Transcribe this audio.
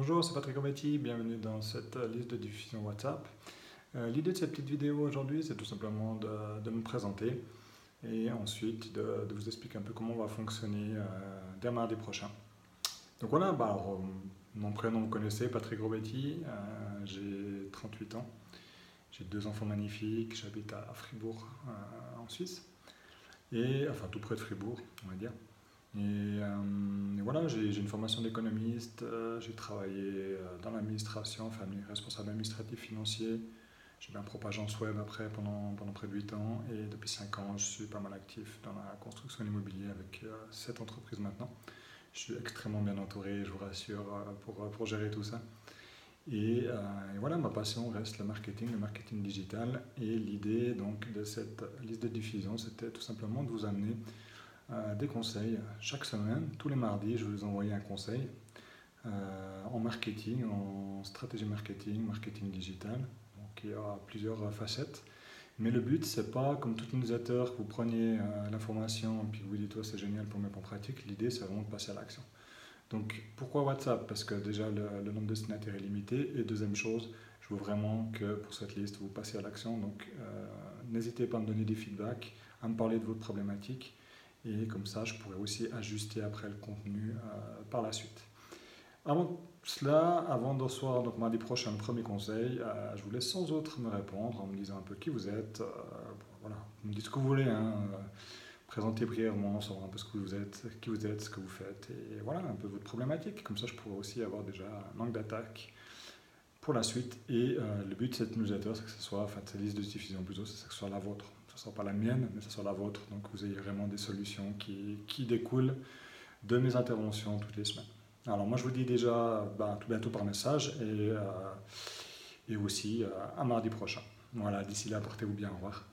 Bonjour, c'est Patrick Obetti, bienvenue dans cette liste de diffusion WhatsApp. Euh, l'idée de cette petite vidéo aujourd'hui, c'est tout simplement de, me présenter et ensuite de, vous expliquer un peu comment on va fonctionner euh, dès mardi prochain. Donc voilà, bah, euh, mon prénom vous connaissez, Patrick Robetti, j'ai 38 ans, j'ai deux enfants magnifiques, j'habite à Fribourg en Suisse, et enfin tout près de Fribourg, on va dire. Voilà, j'ai une formation d'économiste, euh, j'ai travaillé euh, dans l'administration, enfin responsable administratif financier. J'ai fait un propre agence web après pendant, pendant près de 8 ans et depuis 5 ans, je suis pas mal actif dans la construction immobilière avec euh, cette entreprise maintenant. Je suis extrêmement bien entouré, je vous rassure, pour, pour gérer tout ça. Et, et, voilà, ma passion reste le marketing, le marketing digital. Et l'idée de cette liste de diffusion, c'était tout simplement de vous amener euh, des conseils chaque semaine. Tous les mardis, je vais vous envoyer un conseil euh, en marketing, en stratégie marketing, marketing digital. Donc il y aura plusieurs facettes. Mais le but, c'est pas comme tout utilisateur que vous preniez euh, l'information et puis vous dites, toi c'est génial pour mettre en pratique. L'idée, c'est vraiment de passer à l'action. Donc pourquoi WhatsApp? Parce que déjà le, nombre de destinataires est limité. Et deuxième chose, je veux vraiment que pour cette liste, vous passiez à l'action. Donc n'hésitez pas à me donner des feedbacks, à me parler de votre problématique. Et comme ça, je pourrais aussi ajuster après le contenu euh, par la suite. Avant cela, avant de recevoir donc mardi prochain le premier conseil, euh, je vous laisse sans autre me répondre en me disant un peu qui vous êtes. Euh, voilà, vous me dites ce que vous voulez. Hein, présentez brièvement, savoir un peu ce que vous êtes, qui vous êtes, ce que vous faites, et voilà un peu votre problématique. Comme ça, je pourrais aussi avoir déjà un angle d'attaque pour la suite. Et le but de cette newsletter, c'est que ce soit, enfin, cette liste de diffusion plutôt, c'est que ce soit la vôtre ne soit pas la mienne, mais ce soit la vôtre. Donc vous ayez vraiment des solutions qui, qui découlent de mes interventions toutes les semaines. Alors moi je vous dis déjà bah, tout bientôt par message et, euh, et aussi euh, à mardi prochain. Voilà, d'ici là, portez-vous bien, au revoir.